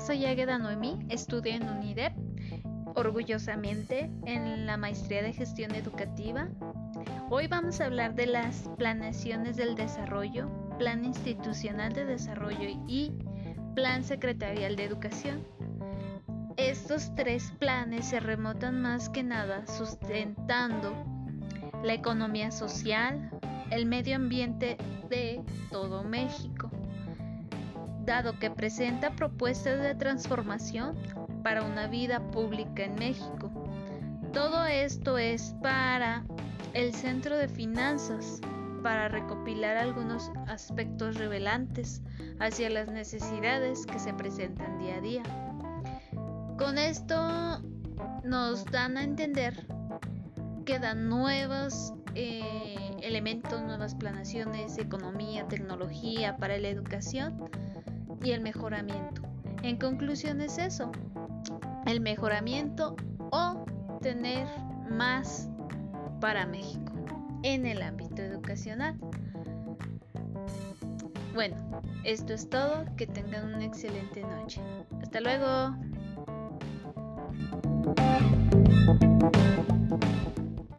soy Águeda Noemí, estudio en UNIDEP, orgullosamente en la maestría de gestión educativa. Hoy vamos a hablar de las planeaciones del desarrollo, plan institucional de desarrollo y plan secretarial de educación. Estos tres planes se remontan más que nada sustentando la economía social, el medio ambiente de todo México que presenta propuestas de transformación para una vida pública en México. Todo esto es para el Centro de Finanzas, para recopilar algunos aspectos revelantes hacia las necesidades que se presentan día a día. Con esto nos dan a entender que dan nuevos eh, elementos, nuevas planaciones, economía, tecnología para la educación y el mejoramiento. En conclusión es eso, el mejoramiento o tener más para México en el ámbito educacional. Bueno, esto es todo, que tengan una excelente noche. Hasta luego.